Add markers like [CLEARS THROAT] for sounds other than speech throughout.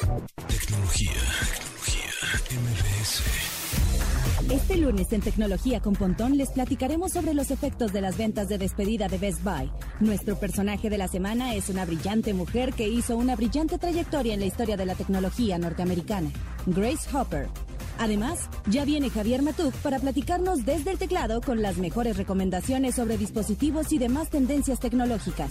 Tecnología, tecnología, MBS. Este lunes en Tecnología con Pontón les platicaremos sobre los efectos de las ventas de despedida de Best Buy. Nuestro personaje de la semana es una brillante mujer que hizo una brillante trayectoria en la historia de la tecnología norteamericana, Grace Hopper. Además, ya viene Javier Matuk para platicarnos desde el teclado con las mejores recomendaciones sobre dispositivos y demás tendencias tecnológicas.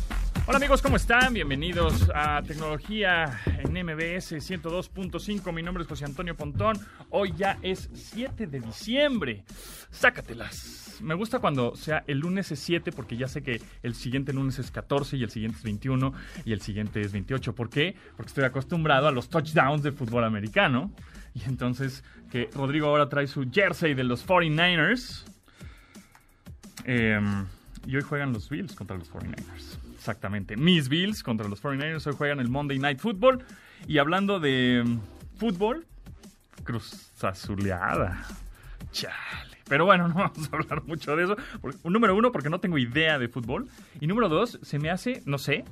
Hola amigos, ¿cómo están? Bienvenidos a Tecnología en MBS 102.5. Mi nombre es José Antonio Pontón. Hoy ya es 7 de diciembre. Sácatelas. Me gusta cuando sea el lunes es 7 porque ya sé que el siguiente lunes es 14 y el siguiente es 21 y el siguiente es 28. ¿Por qué? Porque estoy acostumbrado a los touchdowns de fútbol americano. Y entonces que Rodrigo ahora trae su jersey de los 49ers. Eh, y hoy juegan los Bills contra los 49ers. Exactamente. Mis Bills contra los 49ers. Hoy juegan el Monday Night Football. Y hablando de um, fútbol, Cruz Azuleada. Chale. Pero bueno, [LAUGHS] no vamos a hablar mucho de eso. Porque, número uno, porque no tengo idea de fútbol. Y número dos, se me hace, no sé,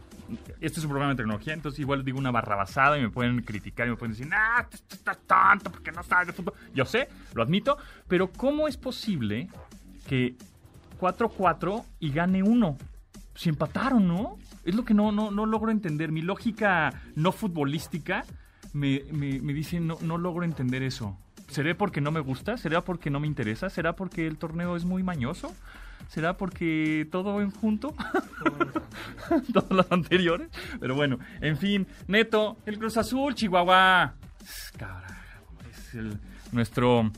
este es un programa de tecnología, entonces igual digo una barrabasada y me pueden criticar y me pueden decir, ah, tú estás tonto porque no sabes de fútbol. Yo sé, lo admito, pero ¿cómo es posible que 4-4 y gane uno. Si empataron, ¿no? Es lo que no, no, no logro entender. Mi lógica no futbolística me, me, me dice no, no logro entender eso. ¿Será porque no me gusta? ¿Será porque no me interesa? ¿Será porque el torneo es muy mañoso? ¿Será porque todo en junto? [LAUGHS] Todos los anteriores. Pero bueno, en fin, Neto, el Cruz Azul, Chihuahua. Es el, nuestro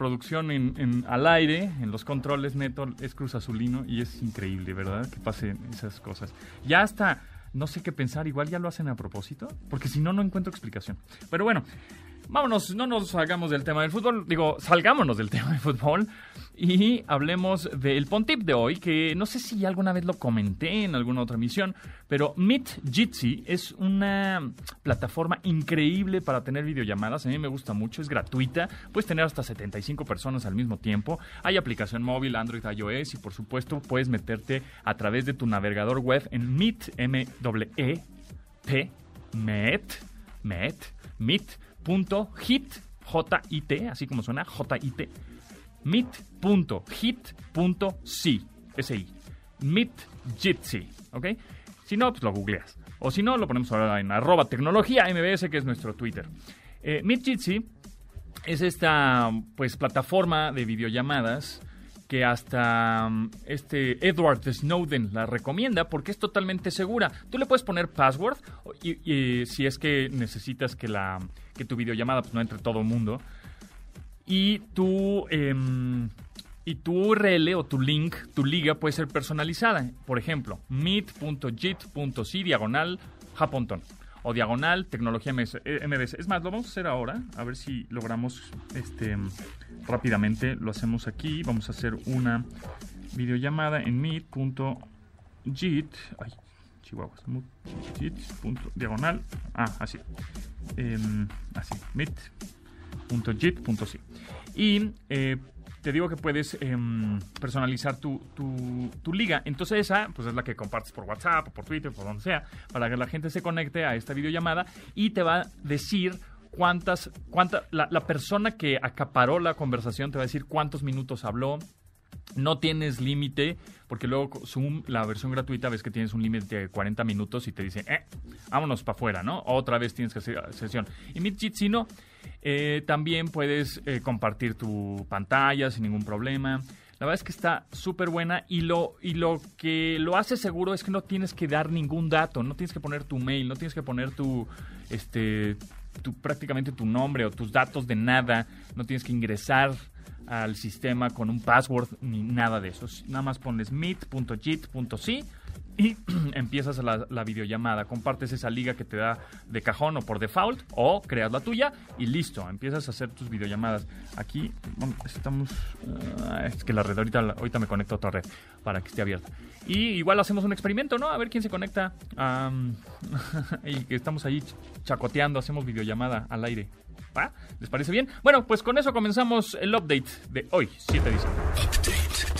producción en, al aire, en los controles, Neto es Cruz Azulino y es increíble, ¿verdad? Que pasen esas cosas. Ya hasta, no sé qué pensar, igual ya lo hacen a propósito, porque si no, no encuentro explicación. Pero bueno, vámonos, no nos salgamos del tema del fútbol, digo, salgámonos del [LAUGHS] tema del fútbol y hablemos del Pontip de hoy, que no sé si alguna vez lo comenté en alguna otra emisión, pero Meet Jitsi es una plataforma increíble para tener videollamadas, a mí me gusta mucho, es gratuita, puedes tener hasta 75 personas al mismo tiempo, hay aplicación móvil, Android, iOS y por supuesto puedes meterte a través de tu navegador web en Meet, m -E -T, Met, J-I-T, así como suena, J-I-T, meet.hit.c, S-I, meetjitsi, ¿ok? Si no, pues lo googleas. O si no, lo ponemos ahora en arroba tecnología MBS, que es nuestro Twitter. Eh, meetjitsi es esta, pues, plataforma de videollamadas que hasta um, este Edward Snowden la recomienda porque es totalmente segura. Tú le puedes poner password y, si es que necesitas que la que tu videollamada pues, no entre todo el mundo y tu eh, y tu URL o tu link, tu liga puede ser personalizada. Por ejemplo, meet.jit.c diagonal japonton o diagonal tecnología MBS. Es más, lo vamos a hacer ahora, a ver si logramos este rápidamente. Lo hacemos aquí. Vamos a hacer una videollamada en meet.jit. Ay, chihuahuas. Jit. Diagonal. Ah, así. Eh, así. Meet.jit.c. Y eh, te digo que puedes eh, personalizar tu, tu, tu, liga. Entonces esa pues es la que compartes por WhatsApp por Twitter, por donde sea, para que la gente se conecte a esta videollamada y te va a decir cuántas, cuánta, la, la persona que acaparó la conversación te va a decir cuántos minutos habló, no tienes límite, porque luego Zoom, la versión gratuita, ves que tienes un límite de 40 minutos y te dicen, eh, vámonos para afuera, ¿no? Otra vez tienes que hacer sesión. Y MeetJit, no, eh, también puedes eh, compartir tu pantalla sin ningún problema. La verdad es que está súper buena y lo, y lo que lo hace seguro es que no tienes que dar ningún dato, no tienes que poner tu mail, no tienes que poner tu, este, prácticamente tu nombre o tus datos de nada, no tienes que ingresar al sistema con un password ni nada de eso. Nada más pones meet.jit.c y [CLEARS THROAT] empiezas la, la, videollamada. Compartes esa liga que te da de cajón o por default o creas la tuya y listo, empiezas a hacer tus videollamadas. Aquí estamos... Ah, es que la red, ahorita, me conecto a otra red para que esté abierta. Y igual hacemos un experimento, ¿no? A ver quién se conecta. [LAUGHS] y que estamos ahí chacoteando, hacemos videollamada al aire. ¿Va? ¿Les parece bien? Bueno, pues con eso comenzamos el update de hoy, 7 de diciembre.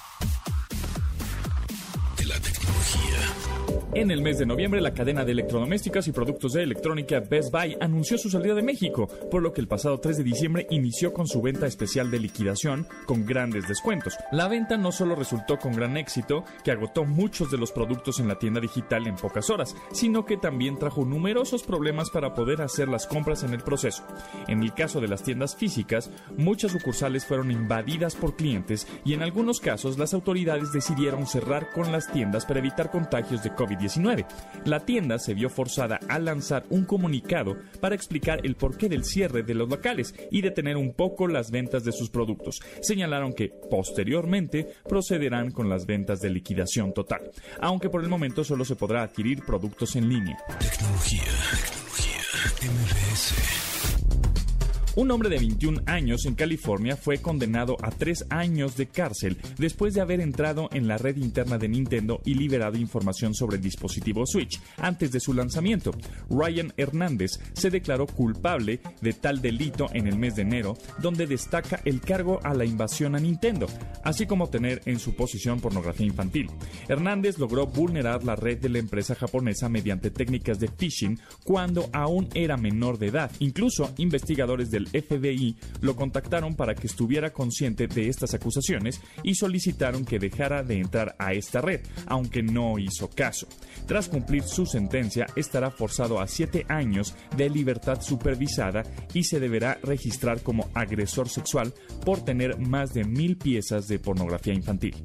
tecnología. En el mes de noviembre, la cadena de electrodomésticos y productos de electrónica Best Buy anunció su salida de México, por lo que el pasado 3 de diciembre inició con su venta especial de liquidación con grandes descuentos. La venta no solo resultó con gran éxito, que agotó muchos de los productos en la tienda digital en pocas horas, sino que también trajo numerosos problemas para poder hacer las compras en el proceso. En el caso de las tiendas físicas, muchas sucursales fueron invadidas por clientes y en algunos casos las autoridades decidieron cerrar con las tiendas para evitar contagios de COVID-19. La tienda se vio forzada a lanzar un comunicado para explicar el porqué del cierre de los locales y detener un poco las ventas de sus productos. Señalaron que posteriormente procederán con las ventas de liquidación total, aunque por el momento solo se podrá adquirir productos en línea. Un hombre de 21 años en California fue condenado a tres años de cárcel después de haber entrado en la red interna de Nintendo y liberado información sobre el dispositivo Switch antes de su lanzamiento. Ryan Hernández se declaró culpable de tal delito en el mes de enero, donde destaca el cargo a la invasión a Nintendo, así como tener en su posición pornografía infantil. Hernández logró vulnerar la red de la empresa japonesa mediante técnicas de phishing cuando aún era menor de edad. Incluso investigadores de FBI lo contactaron para que estuviera consciente de estas acusaciones y solicitaron que dejara de entrar a esta red, aunque no hizo caso. Tras cumplir su sentencia, estará forzado a siete años de libertad supervisada y se deberá registrar como agresor sexual por tener más de mil piezas de pornografía infantil.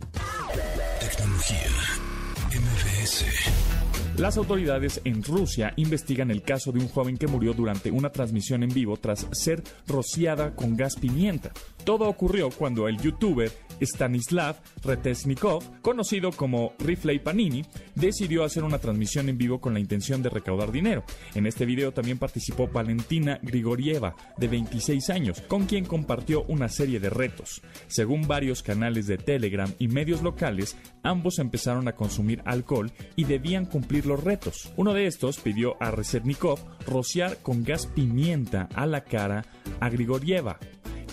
Las autoridades en Rusia investigan el caso de un joven que murió durante una transmisión en vivo tras ser rociada con gas pimienta. Todo ocurrió cuando el youtuber Stanislav Retesnikov, conocido como Rifley Panini, decidió hacer una transmisión en vivo con la intención de recaudar dinero. En este video también participó Valentina Grigorieva, de 26 años, con quien compartió una serie de retos. Según varios canales de Telegram y medios locales, ambos empezaron a consumir alcohol y debían cumplir los retos. Uno de estos pidió a Resetnikov rociar con gas pimienta a la cara a Grigorieva,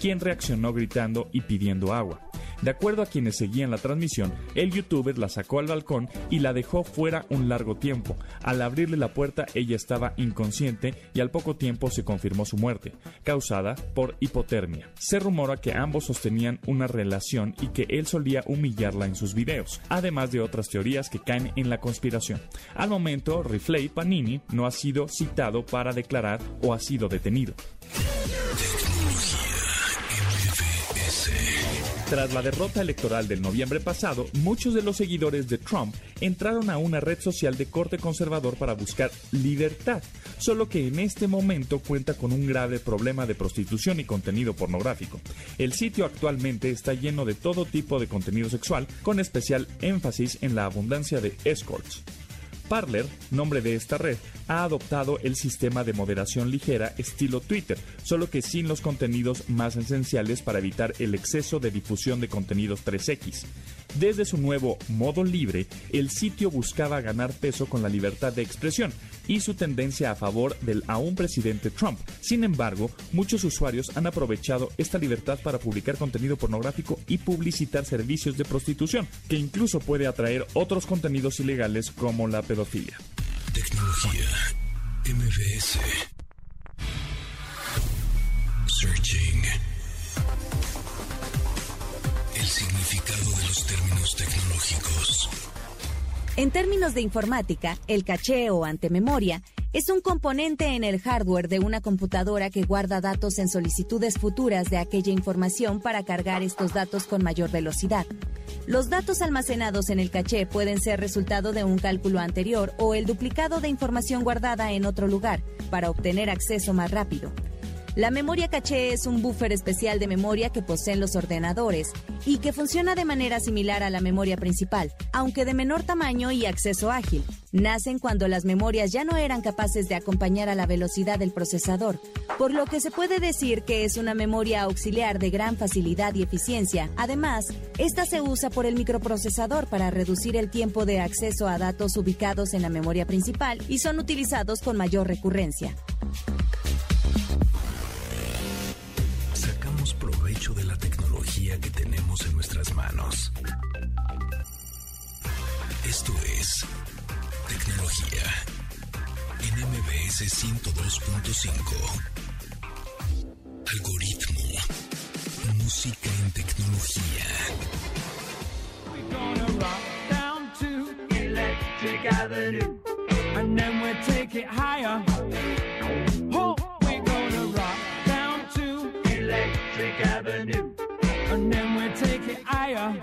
quien reaccionó gritando y pidiendo agua. De acuerdo a quienes seguían la transmisión, el youtuber la sacó al balcón y la dejó fuera un largo tiempo. Al abrirle la puerta ella estaba inconsciente y al poco tiempo se confirmó su muerte, causada por hipotermia. Se rumora que ambos sostenían una relación y que él solía humillarla en sus videos, además de otras teorías que caen en la conspiración. Al momento, Rifley Panini no ha sido citado para declarar o ha sido detenido. Tras la derrota electoral del noviembre pasado, muchos de los seguidores de Trump entraron a una red social de corte conservador para buscar libertad, solo que en este momento cuenta con un grave problema de prostitución y contenido pornográfico. El sitio actualmente está lleno de todo tipo de contenido sexual, con especial énfasis en la abundancia de escorts. Parler, nombre de esta red, ha adoptado el sistema de moderación ligera estilo Twitter, solo que sin los contenidos más esenciales para evitar el exceso de difusión de contenidos 3X. Desde su nuevo modo libre, el sitio buscaba ganar peso con la libertad de expresión y su tendencia a favor del aún presidente Trump. Sin embargo, muchos usuarios han aprovechado esta libertad para publicar contenido pornográfico y publicitar servicios de prostitución, que incluso puede atraer otros contenidos ilegales como la pedofilia. Tecnología MBS términos tecnológicos. En términos de informática, el caché o antememoria es un componente en el hardware de una computadora que guarda datos en solicitudes futuras de aquella información para cargar estos datos con mayor velocidad. Los datos almacenados en el caché pueden ser resultado de un cálculo anterior o el duplicado de información guardada en otro lugar para obtener acceso más rápido. La memoria caché es un buffer especial de memoria que poseen los ordenadores y que funciona de manera similar a la memoria principal, aunque de menor tamaño y acceso ágil. Nacen cuando las memorias ya no eran capaces de acompañar a la velocidad del procesador, por lo que se puede decir que es una memoria auxiliar de gran facilidad y eficiencia. Además, esta se usa por el microprocesador para reducir el tiempo de acceso a datos ubicados en la memoria principal y son utilizados con mayor recurrencia. MBS 102.5. Algoritmo. Música en tecnología. We're gonna rock down to Electric Avenue. And then we'll take it higher. Oh, we're gonna rock down to Electric Avenue. And then we'll take it higher.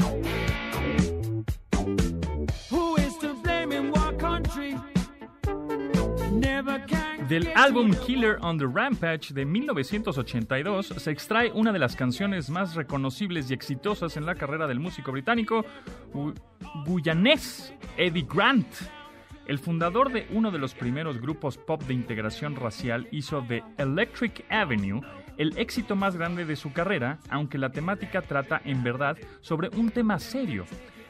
Del álbum Killer on the Rampage de 1982 se extrae una de las canciones más reconocibles y exitosas en la carrera del músico británico guyanés Eddie Grant. El fundador de uno de los primeros grupos pop de integración racial hizo de Electric Avenue el éxito más grande de su carrera, aunque la temática trata en verdad sobre un tema serio.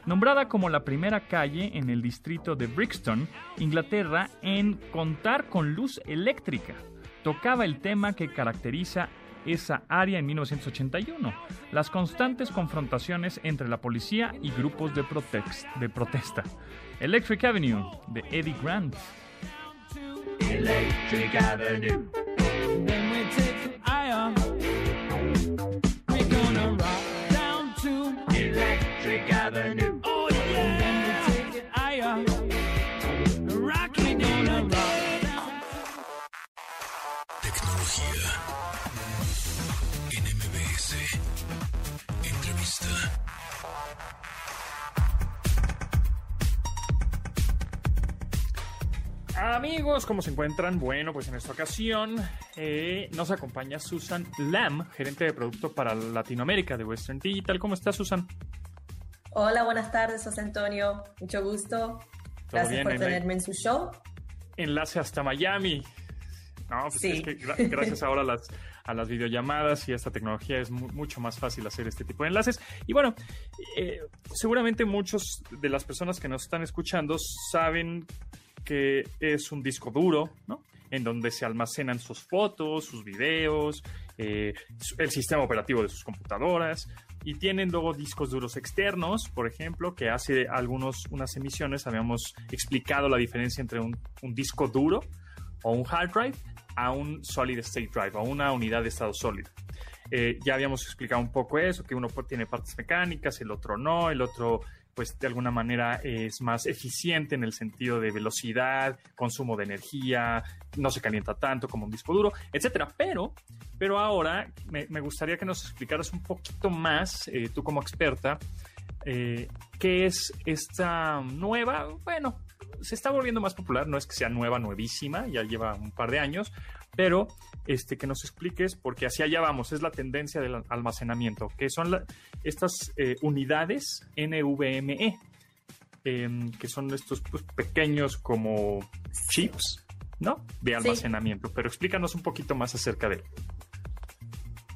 Nombrada como la primera calle en el distrito de Brixton, Inglaterra, en contar con luz eléctrica, tocaba el tema que caracteriza esa área en 1981, las constantes confrontaciones entre la policía y grupos de, protesta. Electric Avenue, de Eddie Grant. Electric Avenue. Amigos, ¿cómo se encuentran? Bueno, pues en esta ocasión eh, nos acompaña Susan Lam, gerente de producto para Latinoamérica de Western Digital. ¿Cómo estás, Susan? Hola, buenas tardes, José Antonio. Mucho gusto. Gracias por tenerme en su show. Enlace hasta Miami. No, pues es que gracias [LAUGHS] ahora a las, a las videollamadas y a esta tecnología es mucho más fácil hacer este tipo de enlaces. Y bueno, eh, seguramente muchos de las personas que nos están escuchando saben que es un disco duro, ¿no? En donde se almacenan sus fotos, sus videos, eh, el sistema operativo de sus computadoras y tienen luego discos duros externos, por ejemplo, que hace algunos unas emisiones habíamos explicado la diferencia entre un, disco duro o un hard drive a un solid state drive, a una unidad de estado sólido. Eh, ya habíamos explicado un poco eso, que uno tiene partes mecánicas, el otro no, el otro pues de alguna manera es más eficiente en el sentido de velocidad, consumo de energía, no se calienta tanto como un disco duro, etcétera. Pero, pero ahora me, gustaría que nos explicaras un poquito más, eh, tú como experta, eh, qué es esta nueva, bueno, se está volviendo más popular, no es que sea nueva, nuevísima, ya lleva un par de años, pero este, que nos expliques, porque hacia allá vamos, es la tendencia del almacenamiento, que son estas eh, unidades NVMe, em, que son estos pues, pequeños como chips, ¿no? De almacenamiento, pero explícanos un poquito más acerca de él.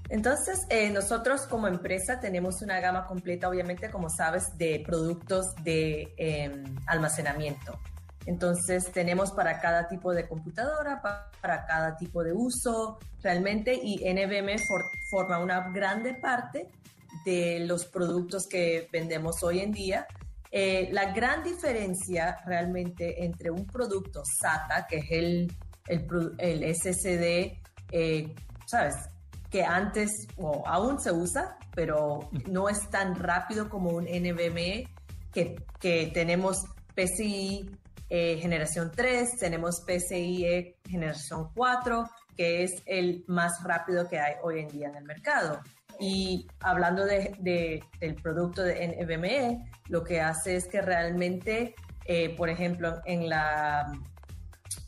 Entonces, eh, nosotros como empresa tenemos una gama completa, obviamente, como sabes, de productos de em, almacenamiento. Entonces tenemos para cada tipo de computadora, para cada tipo de uso realmente y NVMe forma una grande parte de los productos que vendemos hoy en día. Eh, la gran diferencia realmente entre un producto SATA, que es el, el, SSD, eh, ¿sabes? Que antes o aún se usa, pero no es tan rápido como un NVMe que, que tenemos PCI eh, generación 3, tenemos PCIe generación 4, que es el más rápido que hay hoy en día en el mercado. Y hablando de, del producto de NVMe, lo que hace es que realmente, eh, por ejemplo, en, la,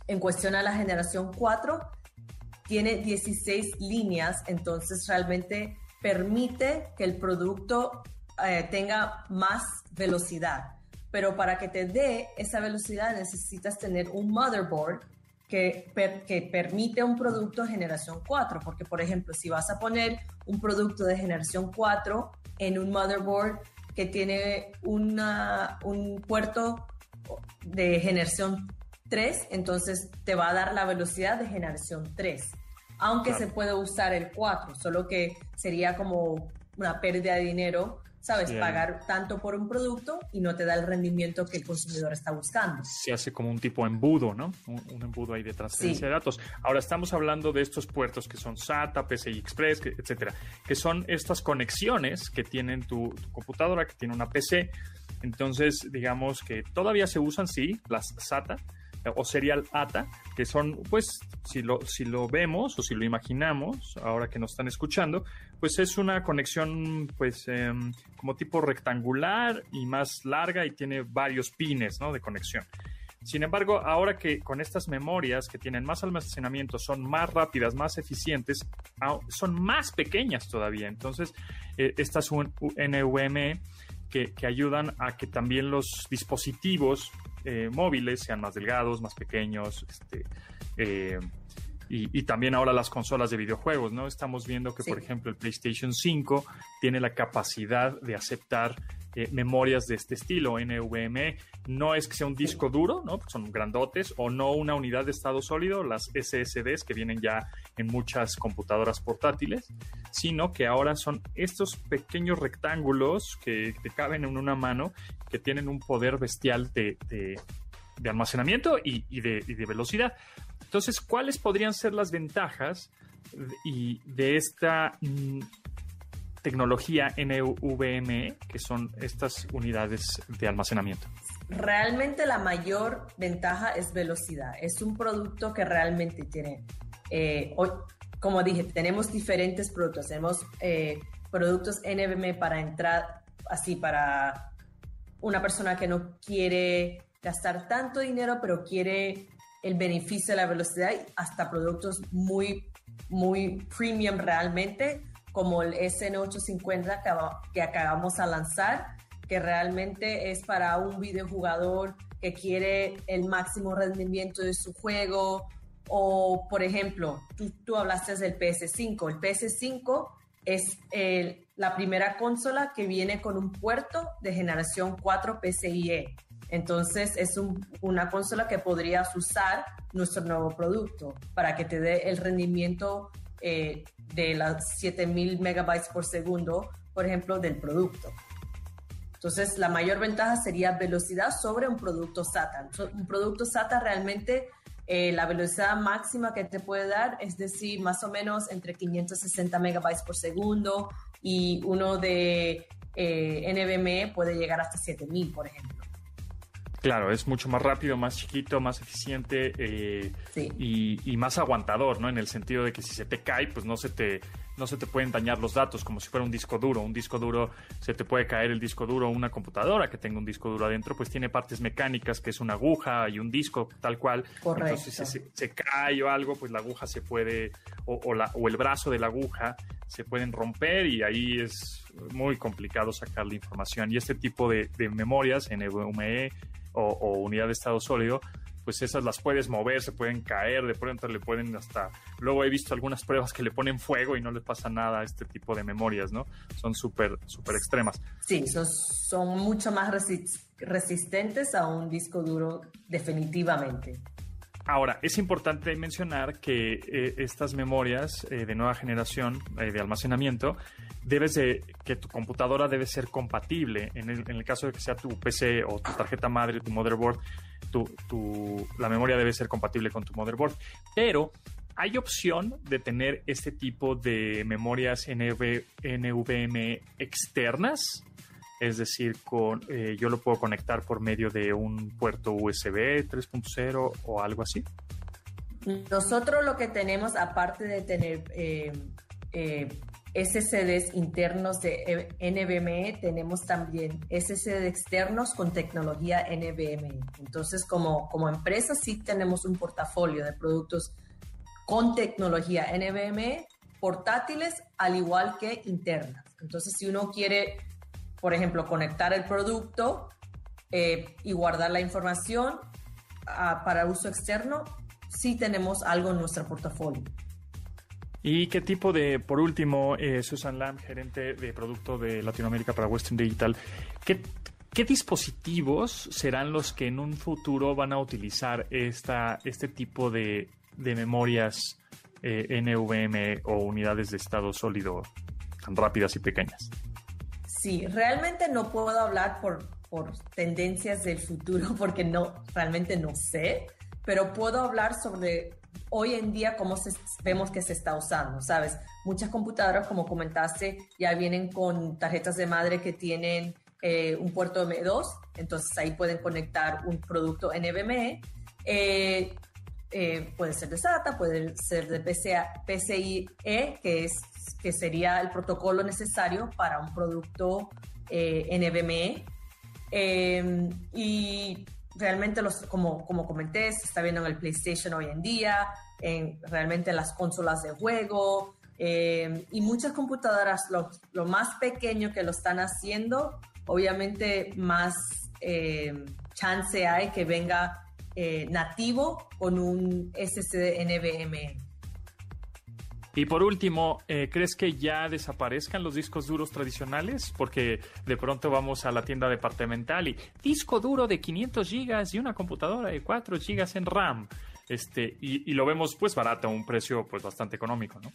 en cuestión a la generación 4, tiene 16 líneas, entonces realmente permite que el producto eh, tenga más velocidad. Pero para que te dé esa velocidad necesitas tener un motherboard que, que permite un producto de generación 4, porque por ejemplo, si vas a poner un producto de generación 4 en un motherboard que tiene una, un puerto de generación 3, entonces te va a dar la velocidad de generación 3, aunque se puede usar el 4, solo que sería como una pérdida de dinero ¿sabes? Pagar tanto por un producto y no te da el rendimiento que el consumidor está buscando. Se hace como un tipo embudo, ¿no? Un, embudo ahí de transferencia de datos. Ahora estamos hablando de estos puertos que son SATA, PCI Express, etcétera, que son estas conexiones que tienen tu, tu computadora, que tiene una PC. Entonces, digamos que todavía se usan, sí, las SATA, o serial ATA, que son, pues, si lo, si lo vemos o si lo imaginamos, ahora que nos están escuchando, pues es una conexión, pues, em, como tipo rectangular y más larga y tiene varios pines, ¿no? De conexión. Sin embargo, ahora que con estas memorias que tienen más almacenamiento son más rápidas, más eficientes, son más pequeñas todavía. Entonces, eh, estas NVMe que, que, ayudan a que también los dispositivos eh, móviles sean más delgados, más pequeños, este, eh, y, también ahora las consolas de videojuegos, ¿no? Estamos viendo que, por ejemplo, el PlayStation 5 tiene la capacidad de aceptar eh, memorias de este estilo, NVMe. No es que sea un disco duro, ¿no? Son grandotes, o no una unidad de estado sólido, las SSDs que vienen ya en muchas computadoras portátiles, sino que ahora son estos pequeños rectángulos que te caben en una mano que tienen un poder bestial de, almacenamiento y, de, velocidad. Entonces, ¿cuáles podrían ser las ventajas de, de esta mm, tecnología NVMe, que son estas unidades de almacenamiento? Realmente la mayor ventaja es velocidad. Es un producto que realmente tiene, eh, como dije, tenemos diferentes productos. Tenemos eh, productos NVMe para entrar, así para una persona que no quiere gastar tanto dinero, pero quiere el beneficio de la velocidad, hasta productos muy, muy premium realmente, como el SN850 que, acabamos a lanzar, que realmente es para un videojugador que quiere el máximo rendimiento de su juego. O, por ejemplo, tú, tú hablaste del PS5. El PS5 es la primera consola que viene con un puerto de generación 4 PCIe. Entonces es una consola que podrías usar nuestro nuevo producto para que te dé el rendimiento eh, de las 7000 megabytes por segundo, por ejemplo, del producto. Entonces la mayor ventaja sería velocidad sobre un producto SATA. Un producto SATA realmente eh, la velocidad máxima que te puede dar es decir, más o menos entre 560 megabytes por segundo y uno de eh, NVMe puede llegar hasta 7000, por ejemplo. Claro, es mucho más rápido, más chiquito, más eficiente eh, y, más aguantador, ¿no? En el sentido de que si se te cae, pues no se te, no se te pueden dañar los datos como si fuera un disco duro. Un disco duro, se te puede caer el disco duro, una computadora que tenga un disco duro adentro, pues tiene partes mecánicas, que es una aguja y un disco tal cual. Correcto. Entonces, si se, cae o algo, pues la aguja se puede, o, la, o el brazo de la aguja se pueden romper y ahí es muy complicado sacar la información. Y este tipo de, memorias, NVMe, o, unidad de estado sólido, pues esas las puedes mover, se pueden caer, de pronto le pueden hasta... Luego he visto algunas pruebas que le ponen fuego y no les pasa nada a este tipo de memorias, ¿no? Son súper, súper extremas. Sí, son, son mucho más resistentes a un disco duro definitivamente. Ahora, es importante mencionar que eh, estas memorias eh, de nueva generación eh, de almacenamiento, debes de, que tu computadora debe ser compatible. En el, caso de que sea tu PC o tu tarjeta madre, tu motherboard, tu, la memoria debe ser compatible con tu motherboard. Pero hay opción de tener este tipo de memorias NVMe externas es decir, eh, yo lo puedo conectar por medio de un puerto USB 3.0 o algo así. Nosotros lo que tenemos, aparte de tener eh, eh, SSDs internos de NVMe, tenemos también SSD externos con tecnología NVMe. Entonces, como, como empresa, sí tenemos un portafolio de productos con tecnología NVMe, portátiles, al igual que internas. Entonces, si uno quiere, por ejemplo, conectar el producto eh, y guardar la información ah, para uso externo, sí tenemos algo en nuestro portafolio. ¿Y qué tipo de, por último, eh, Susan Lam, gerente de producto de Latinoamérica para Western Digital, ¿qué, qué dispositivos serán los que en un futuro van a utilizar esta, este tipo de, de memorias eh, o unidades de estado sólido tan rápidas y pequeñas? Sí, realmente no puedo hablar por, por tendencias del futuro [LAUGHS] porque no, realmente no sé, pero puedo hablar sobre hoy en día cómo vemos que se está usando, ¿sabes? Muchas computadoras, como comentaste, ya vienen con tarjetas de madre que tienen eh, un puerto M2, entonces ahí pueden conectar un producto NVMe. Eh, eh, puede ser de SATA, puede ser de PCIe, que, es, que sería el protocolo necesario para un producto NVMe. y realmente, los, como, como comenté, se está viendo en el PlayStation hoy en día, en, realmente en las consolas de juego. Eh, y muchas computadoras, lo, lo, más pequeño que lo están haciendo, obviamente más eh, chance hay que venga eh, nativo con un SSD NVMe. Y por último, eh, ¿crees que ya desaparezcan los discos duros tradicionales? Porque de pronto vamos a la tienda departamental y disco duro de 500 gigas y una computadora de 4 gigas en RAM. Este, y, lo vemos pues barato, un precio pues bastante económico, ¿no?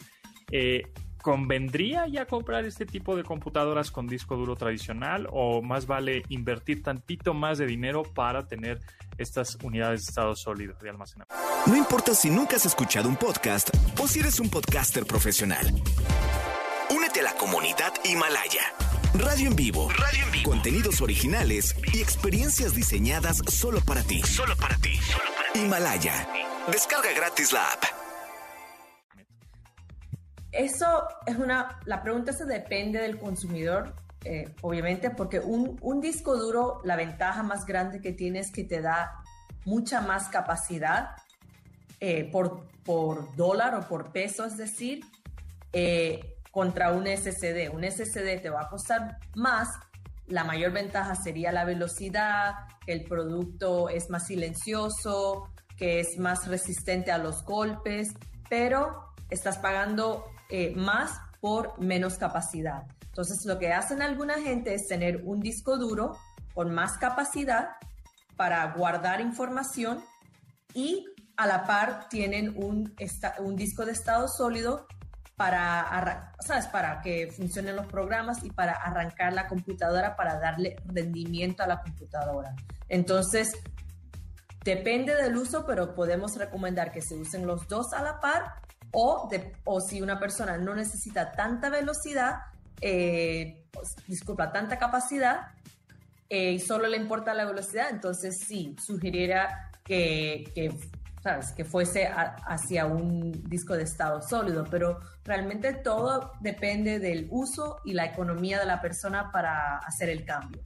Eh, ¿Convendría ya comprar este tipo de computadoras con disco duro tradicional o más vale invertir tantito más de dinero para tener estas unidades de estado sólido de almacenamiento? No importa si nunca has escuchado un podcast o si eres un podcaster profesional. Únete a la comunidad Himalaya. Radio en vivo. Radio en vivo. Contenidos originales y experiencias diseñadas solo para ti. Solo para ti. Solo para ti. Himalaya. Descarga gratis la app. Eso es una, la pregunta se depende del consumidor, eh, obviamente, porque un, un, disco duro, la ventaja más grande que tiene es que te da mucha más capacidad eh, por, por dólar o por peso, es decir, eh, contra un SSD. Un SSD te va a costar más, la mayor ventaja sería la velocidad, que el producto es más silencioso, que es más resistente a los golpes, pero estás pagando eh, más por menos capacidad. Entonces, lo que hacen alguna gente es tener un disco duro con más capacidad para guardar información y a la par tienen un, un disco de estado sólido para, ¿sabes? para que funcionen los programas y para arrancar la computadora, para darle rendimiento a la computadora. Entonces, depende del uso, pero podemos recomendar que se usen los dos a la par o, de, o si una persona no necesita tanta velocidad, eh, pues, disculpa, tanta capacidad eh, y solo le importa la velocidad, entonces sí, sugiriera que, que ¿sabes? Que fuese hacia un disco de estado sólido, pero realmente todo depende del uso y la economía de la persona para hacer el cambio.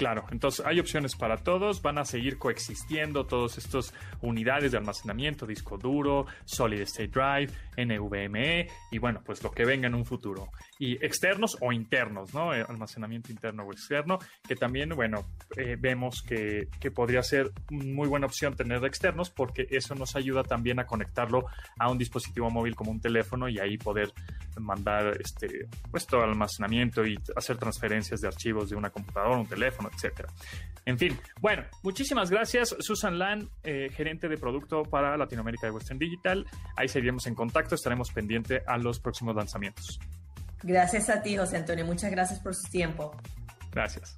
Claro, entonces hay opciones para todos, van a seguir coexistiendo todas estas unidades de almacenamiento, disco duro, solid state drive, NVMe y bueno, pues lo que venga en un futuro. Y externos o internos, ¿no? Eh, almacenamiento interno o externo, que también, bueno, eh, vemos que, que, podría ser muy buena opción tener externos porque eso nos ayuda también a conectarlo a un dispositivo móvil como un teléfono y ahí poder mandar este, pues todo almacenamiento y hacer transferencias de archivos de una computadora, un teléfono, etcétera. En fin, bueno, muchísimas gracias, Susan Lan, eh, gerente de producto para Latinoamérica de Western Digital. Ahí seguiremos en contacto, estaremos pendientes a los próximos lanzamientos. Gracias a ti, José Antonio. Muchas gracias por su tiempo. Gracias.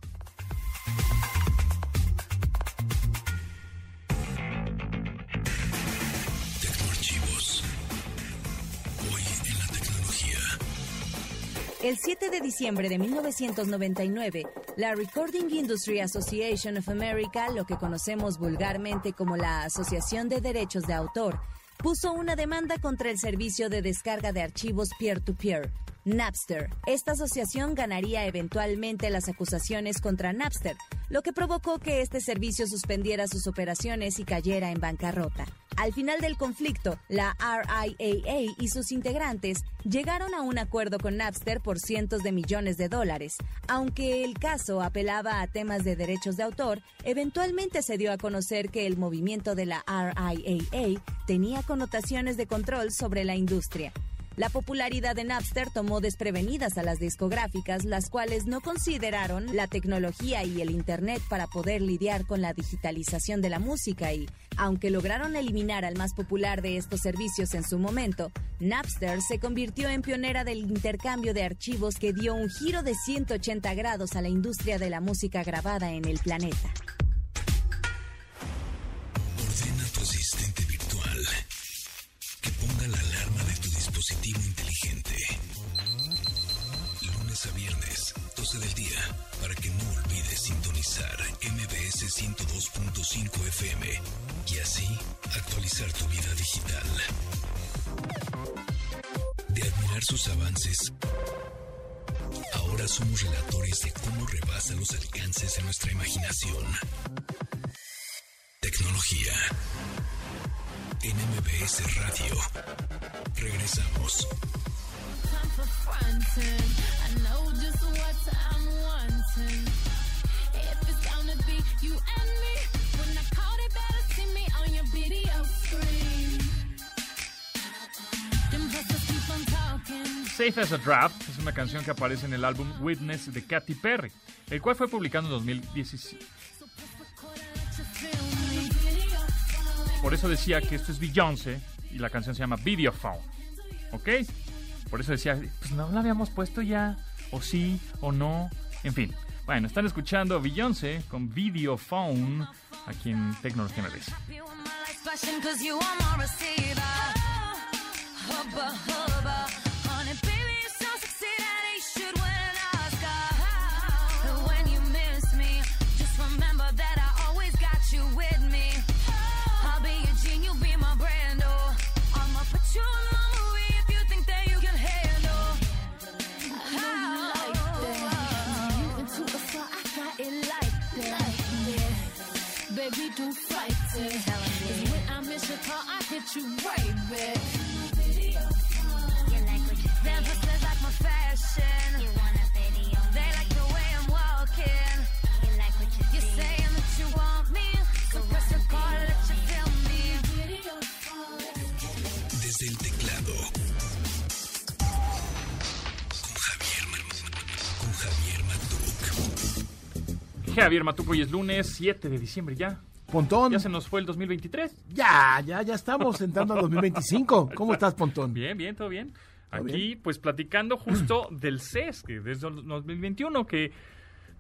El 7 de diciembre de 1999, La Recording Industry Association of America, lo que conocemos vulgarmente como la Asociación de Derechos de Autor, puso una demanda contra el servicio de descarga de archivos peer-to-peer, Napster. Esta asociación ganaría eventualmente las acusaciones contra Napster, lo que provocó que este servicio suspendiera sus operaciones y cayera en bancarrota. Al final del conflicto, la RIAA y sus integrantes llegaron a un acuerdo con Napster por cientos de millones de dólares. Aunque el caso apelaba a temas de derechos de autor, eventualmente se dio a conocer que el movimiento de la RIAA tenía connotaciones de control sobre la industria. La popularidad de Napster tomó desprevenidas a las discográficas, las cuales no consideraron la tecnología y el Internet para poder lidiar con la digitalización de la música y, aunque lograron eliminar al más popular de estos servicios en su momento, Napster se convirtió en pionera del intercambio de archivos que dio un giro de 180 grados a la industria de la música grabada en el planeta. 102.5 FM y así actualizar tu vida digital. De admirar sus avances, ahora somos relatores de cómo rebasa los alcances de nuestra imaginación. Tecnología en Radio. Regresamos. Safe as a Draft es una canción que aparece en el álbum Witness de Katy Perry, el cual fue publicado en 2017. Por eso decía que esto es Beyoncé y la canción se llama Videophone. ¿Ok? Por eso decía, pues no la habíamos puesto ya, o sí, o no, en fin. Bueno, están escuchando Beyoncé con Videophone aquí en Tecnología MBS. Call, I hit you right back. Them hustlers like my fashion. They like the way I'm walking. You're saying that you want me. So press the call, let you feel me. Desde el teclado. Con Javier, con Javier Matuk. Javier Matuco, hoy es lunes 7 de diciembre ya. Pontón, Ya se nos fue el 2023. ya, ya, ya estamos entrando al 2025. ¿Cómo estás, Pontón? Bien, bien, todo bien. ¿Todo Aquí, pues platicando justo del CES, que desde el 2021, que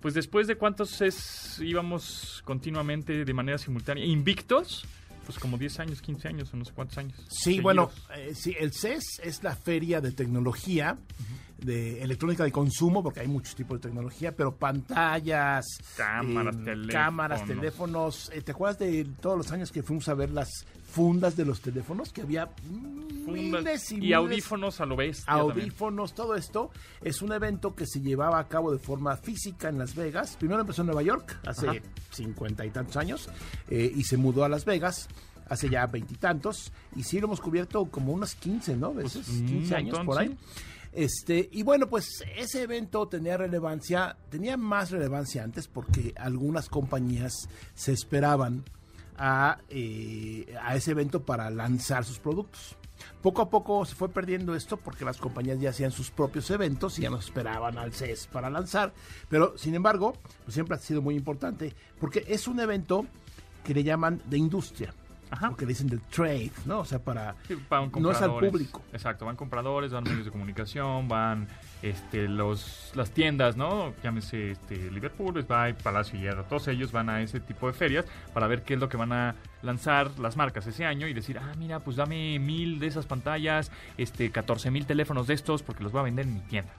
pues después de cuántos CES íbamos continuamente de manera simultánea, invictos, pues como 10 años, 15 años o no sé cuántos años. Sí, seguidos. bueno, eh, sí, el CES es la feria de tecnología, de electrónica de consumo, porque hay muchos tipos de tecnología, pero pantallas, Cámaras, eh, teléfonos. cámaras, teléfonos. Eh, ¿Te acuerdas de todos los años que fuimos a ver las fundas de los teléfonos? Que había Fundas miles y, y, miles- audífonos a lo bestia también. audífonos, todo esto es un evento que se llevaba a cabo de forma física en Las Vegas. Primero empezó en Nueva York hace cincuenta y tantos años eh, y se mudó a Las Vegas hace ya veintitantos y, sí lo hemos cubierto como unos 15, ¿no? Veces, un 15 años por ahí. Este, y bueno, pues ese evento tenía relevancia, tenía más relevancia antes porque algunas compañías se esperaban a, eh, a ese evento para lanzar sus productos. Poco a poco se fue perdiendo esto porque las compañías ya hacían sus propios eventos y ya no esperaban al CES para lanzar. Pero sin embargo, pues siempre ha sido muy importante porque es un evento que le llaman de industria. Ajá. porque le dicen del trade, ¿no? O sea, para... Sí, van no es al público. Exacto, van compradores, van medios de comunicación, van este, los, las tiendas, ¿no? Llámese este, Liverpool, Buy, Palacio Hierro, todos ellos van a ese tipo de ferias para ver qué es lo que van a lanzar las marcas ese año y decir, ah, mira, pues dame mil de esas pantallas, este, 14 mil teléfonos de estos porque los voy a vender en mi tienda.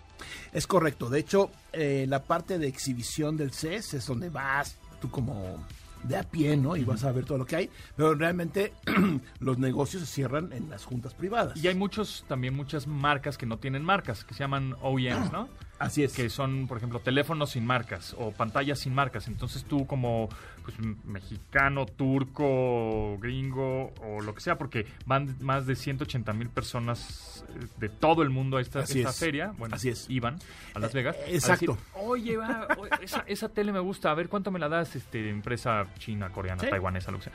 Es correcto. De hecho, eh, la parte de exhibición del CES es donde vas tú como de a pie, ¿no? Y vas a ver todo lo que hay. Pero realmente [CLEARS THROAT] los negocios se cierran en las juntas privadas. Y hay muchos, también muchas marcas que no tienen marcas, que se llaman OEMs, ¿no? Así es. que son, por ejemplo, teléfonos sin marcas o pantallas sin marcas. Entonces tú como pues, mexicano, turco, gringo o lo que sea, porque van más de 180 mil personas eh, de todo el mundo a esta, esta es. feria. Bueno, Así es. iban a Las Eh, Vegas. exacto. decir, Oye, va, esa, esa tele me gusta. A ver, ¿cuánto me la das, este, empresa china, coreana, Sí. taiwanesa, lo que sea?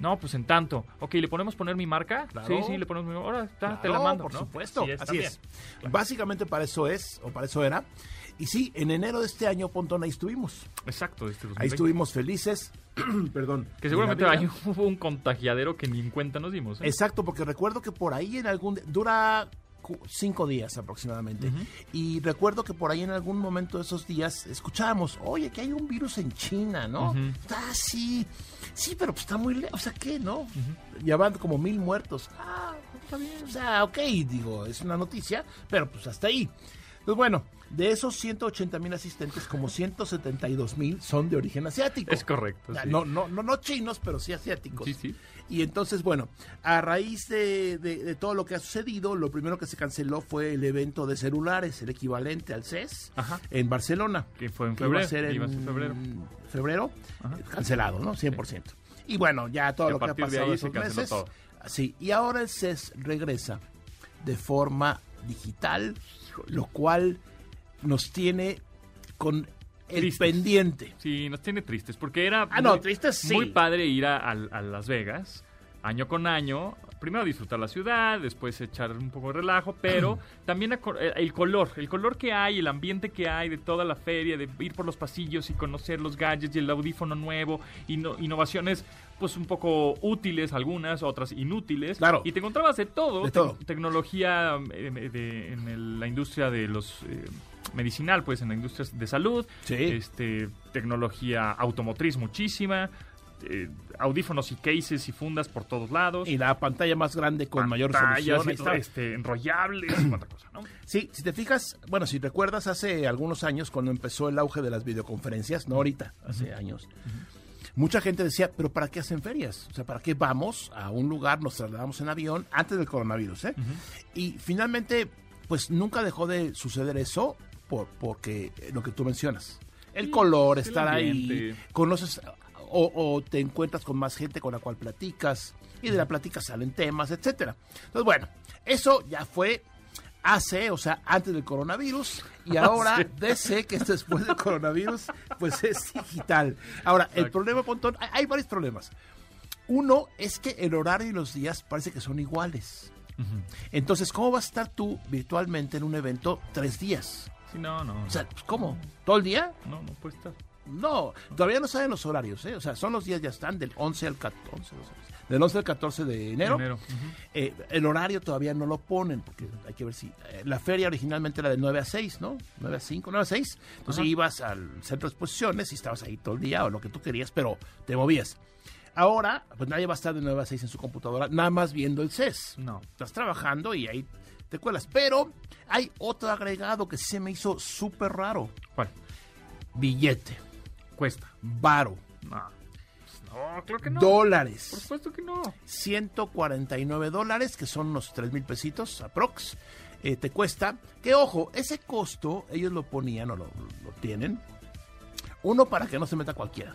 No, pues en tanto. Ok, ¿le ponemos poner mi marca? Claro. Sí, sí, le ponemos mi Ahora está, te la mando, por ¿no? supuesto. Así es. Así. Básicamente para eso es, o para eso era. Y sí, en enero de este año, Pontón, ahí estuvimos. Exacto, este 2020. Ahí estuvimos felices. [CLEARS THROAT] Perdón. Que seguramente ahí [LAUGHS] hubo un contagiadero que ni en cuenta nos dimos. ¿eh? Exacto, porque recuerdo que por ahí en algún... Dura cinco días aproximadamente. Y recuerdo que por ahí en algún momento de esos días escuchábamos, oye, que hay un virus en China, ¿no? Ujú. Ah, sí. Pero pues está muy lejos. O sea, ¿qué, no? Ya van como mil muertos. Ah, está bien. O sea, ok, digo, es una noticia, pero pues hasta ahí. Pues bueno, de esos 180 mil asistentes, como 172 mil son de origen asiático. Es correcto. Sí. No, no, no, no chinos, pero sí asiáticos. Sí, sí. Y entonces, bueno, a raíz de, de- de todo lo que ha sucedido, lo primero que se canceló fue el evento de celulares, el equivalente al CES, Ajá. en Barcelona. Que fue en que iba febrero. a ser en iba a ser febrero. febrero, cancelado, ¿no? 100%. Y bueno, ya todo lo que ha partir de pasado ahí esos se canceló meses. todo. Sí, y ahora el CES regresa de forma digital, lo cual nos tiene con el Tristes. pendiente. Sí, nos tiene tristes porque era Ah, no, muy, tristes sí. muy padre ir a, a- a Las Vegas año con año. Primero disfrutar la ciudad, después echar un poco de relajo, pero [CLEARS THROAT] también eh, el color, el color que hay, el ambiente que hay de toda la feria, de ir por los pasillos y conocer los gadgets y el audífono nuevo, inno- innovaciones pues un poco útiles algunas, otras inútiles. Claro. Y te encontrabas de todo, De te- todo. tecnología eh, de- en el- la industria de los eh, medicinal, pues en la industria de salud, Sí. este tecnología automotriz muchísima, eh, audífonos y cases y fundas por todos lados. Y la pantalla más grande con mayor pantallas, está. este, enrollables y cuánta cosa, ¿no? Sí, si te fijas, bueno, si recuerdas hace algunos años cuando empezó el auge de las videoconferencias, no ahorita, hace años, mucha gente decía, pero ¿para qué hacen ferias? O sea, ¿para qué vamos a un lugar, nos trasladamos en avión antes del coronavirus? ¿eh? Y finalmente, pues nunca dejó de suceder eso por, porque eh, lo que tú mencionas. El Sí, color, el estar ahí, conoces o, o te encuentras con más gente con la cual platicas y de la plática salen temas, etcétera. Entonces, bueno, eso ya fue hace, o sea, antes del coronavirus y [LAUGHS] ahora DC, que es después del coronavirus, pues es digital. Ahora, el problema, Pontón, hay, hay varios problemas. Uno es que el horario y los días parece que son iguales. Entonces, ¿cómo vas a estar tú virtualmente en un evento tres días? Sí, no, no. O sea, pues, ¿cómo? ¿Todo el día? no, no puede estar. No, todavía no saben los horarios, ¿eh? O sea, son los días ya están del 11 al 14, del 11 al 14 de enero. Enero, ujú. Eh, el horario todavía no lo ponen, porque hay que ver si... eh, la feria originalmente era de 9 a 6, ¿no? 9 a 5, 9 a 6. Entonces Ajá. ibas al centro de exposiciones y estabas ahí todo el día o lo que tú querías, pero te movías. Ahora, pues nadie va a estar de 9 a 6 en su computadora, nada más viendo el CES. No. Estás trabajando y ahí te cuelas. Pero hay otro agregado que se me hizo súper raro. ¿Cuál? Billete, Cuesta. varo, No. Pues no, creo que no. dólares. Por supuesto que no. 149 dólares, que son unos 3 mil pesitos aprox, eh, te cuesta. Que ojo, ese costo ellos lo ponían o lo, lo tienen. Uno, para que no se meta cualquiera.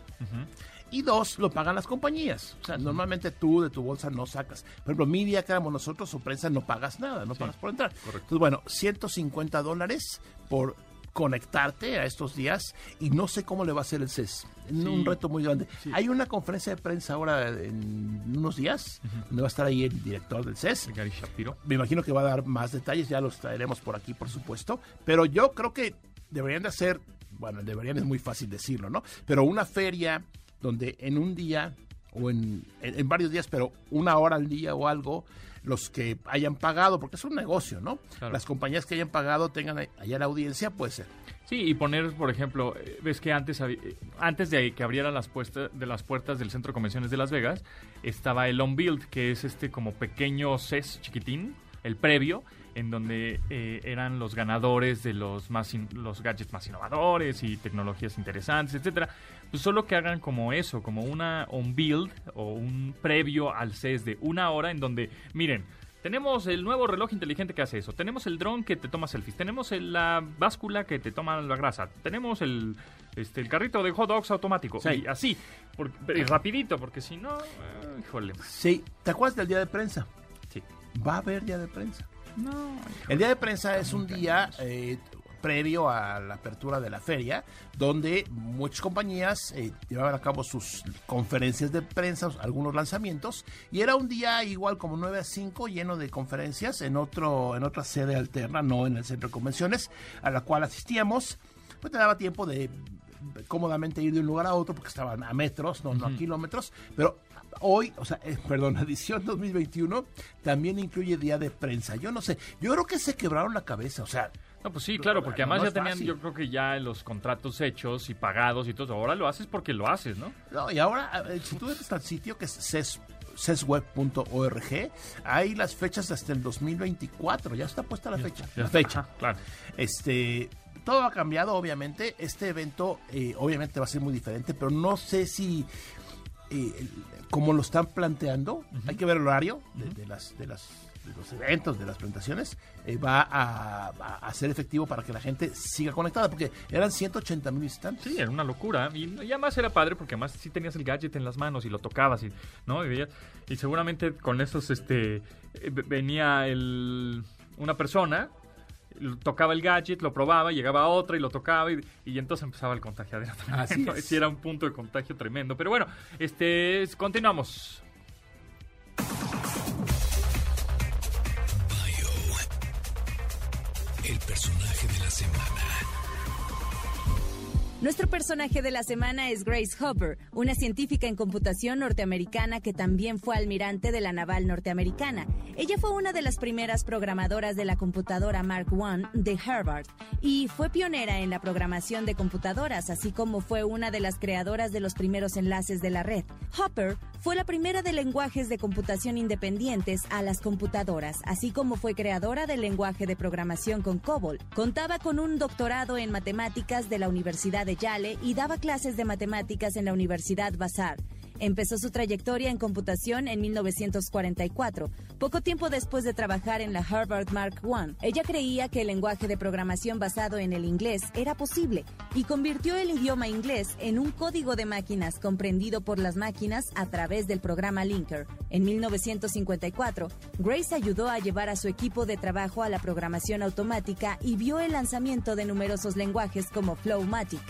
Y dos, lo pagan las compañías. O sea, normalmente tú de tu bolsa no sacas. Por ejemplo, media que éramos nosotros o prensa no pagas nada, no pagas por entrar. Entonces, bueno, 150 dólares por conectarte a estos días y no sé cómo le va a hacer el CES. Un reto muy grande. Sí. Hay una conferencia de prensa ahora en unos días, donde va a estar ahí el director del CES. Gary Shapiro. Me imagino que va a dar más detalles, ya los traeremos por aquí, por supuesto. Pero yo creo que deberían de hacer, bueno, deberían es muy fácil decirlo, ¿no? Pero una feria donde en un día o en, en- varios días, pero una hora al día o algo, los que hayan pagado, porque es un negocio, ¿no? Claro. Las compañías que hayan pagado tengan allá la audiencia, pues eh, Sí, y poner, por ejemplo, eh, ves que antes, eh, antes de que abrieran las, puesta- de las puertas del Centro de Convenciones de Las Vegas, estaba el On-Build, que es este como pequeño CES chiquitín, el previo, en donde eh, eran los ganadores de los, más in- los gadgets más innovadores y tecnologías interesantes, etcétera. Pues solo que hagan como eso, como una On-Build o un previo al CES de una hora en donde, miren, tenemos el nuevo reloj inteligente que hace eso. Tenemos el dron que te toma selfies. Tenemos el- la báscula que te toma la grasa. Tenemos el, este, el carrito de hot dogs automático. Sí. Y así. por- y rapidito, porque si no... eh, híjole. sí. ¿Te acuerdas del día de prensa? Sí. Va a haber día de prensa. No. El día de prensa es un día eh, previo a la apertura de la feria, donde muchas compañías eh, llevaban a cabo sus conferencias de prensa, algunos lanzamientos, y era un día igual como 9 a 5 lleno de conferencias en otro en otra sede alterna, no en el centro de convenciones, a la cual asistíamos. Pues te daba tiempo de cómodamente ir de un lugar a otro porque estaban a metros, no, no a kilómetros, pero hoy, o sea, eh, perdón, [LAUGHS] edición 2021 también incluye día de prensa. Yo no sé, yo creo que se quebraron la cabeza, o sea, No, pues sí, claro, porque además no ya tenían, fácil. yo creo que ya los contratos hechos y pagados y todo. Ahora lo haces porque lo haces, ¿no? no, y ahora si tú entras al sitio que es CES cesweb.org, hay las fechas hasta el 2024, ya está puesta la fecha. Ya, La fecha. ajá, claro. Este, todo ha cambiado, obviamente. Este evento, eh, obviamente, va a ser muy diferente, pero no sé si, eh, como lo están planteando, hay que ver el horario de, de las, de las de los eventos, de las presentaciones, eh, va a, a- a ser efectivo para que la gente siga conectada, porque eran 180 mil visitantes. Sí, era una locura. Y, y además era padre porque además sí tenías el gadget en las manos y lo tocabas y, ¿no? Y, y seguramente con esos, este, eh, ve- venía el, una persona, tocaba el gadget, lo probaba, llegaba otra y lo tocaba y, y entonces empezaba el contagiadero. Así [LAUGHS] ¿no? es. Sí, era un punto de contagio tremendo. Pero bueno, este, es- continuamos. El personaje de la semana. Nuestro personaje de la semana es Grace Hopper, una científica en computación norteamericana que también fue almirante de la naval norteamericana. Ella fue una de las primeras programadoras de la computadora Mark I de Harvard y fue pionera en la programación de computadoras, así como fue una de las creadoras de los primeros enlaces de la red. Hopper fue la primera de lenguajes de computación independientes a las computadoras, así como fue creadora del lenguaje de programación con COBOL. Contaba con un doctorado en matemáticas de la Universidad de Yale y daba clases de matemáticas en la Universidad Vassar. Empezó su trayectoria en computación en 1944, poco tiempo después de trabajar en la Harvard Mark I. Ella creía que el lenguaje de programación basado en el inglés era posible y convirtió el idioma inglés en un código de máquinas comprendido por las máquinas a través del programa Linker. En 1954, Grace ayudó a llevar a su equipo de trabajo a la programación automática y vio el lanzamiento de numerosos lenguajes como Flowmatic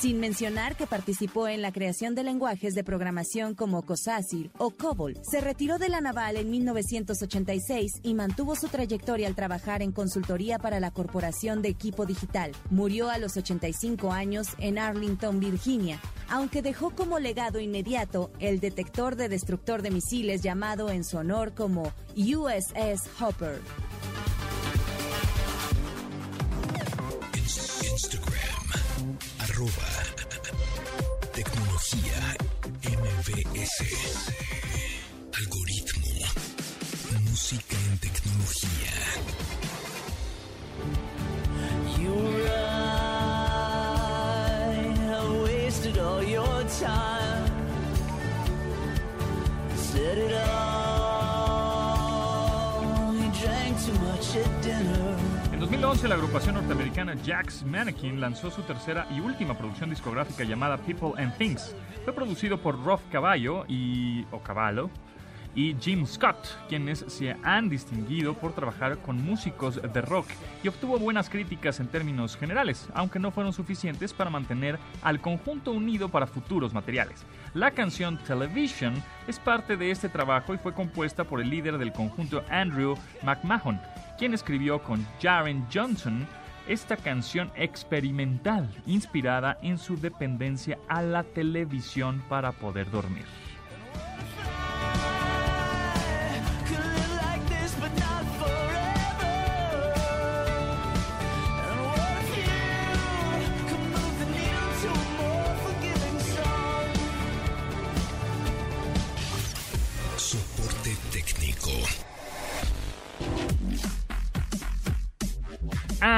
sin mencionar que participó en la creación de lenguajes de programación como COSACIL o COBOL. Se retiró de la naval en 1986 y mantuvo su trayectoria al trabajar en consultoría para la Corporación de Equipo Digital. Murió a los 85 años en Arlington, Virginia, aunque dejó como legado inmediato el detector de destructor de misiles llamado en su honor como USS Hopper. Arroba. Tecnología. MBS. Algoritmo. Música en tecnología. I wasted all your time. Said it all. You drank too much at dinner. En 2011, la agrupación norteamericana Jack's Mannequin lanzó su tercera y última producción discográfica llamada People and Things. Fue producido por Rolf Caballo y, o Cavallo y Jim Scott, quienes se han distinguido por trabajar con músicos de rock y obtuvo buenas críticas en términos generales, aunque no fueron suficientes para mantener al conjunto unido para futuros materiales. La canción Television es parte de este trabajo y fue compuesta por el líder del conjunto Andrew McMahon, quien escribió con Jaren Johnson esta canción experimental inspirada en su dependencia a la televisión para poder dormir.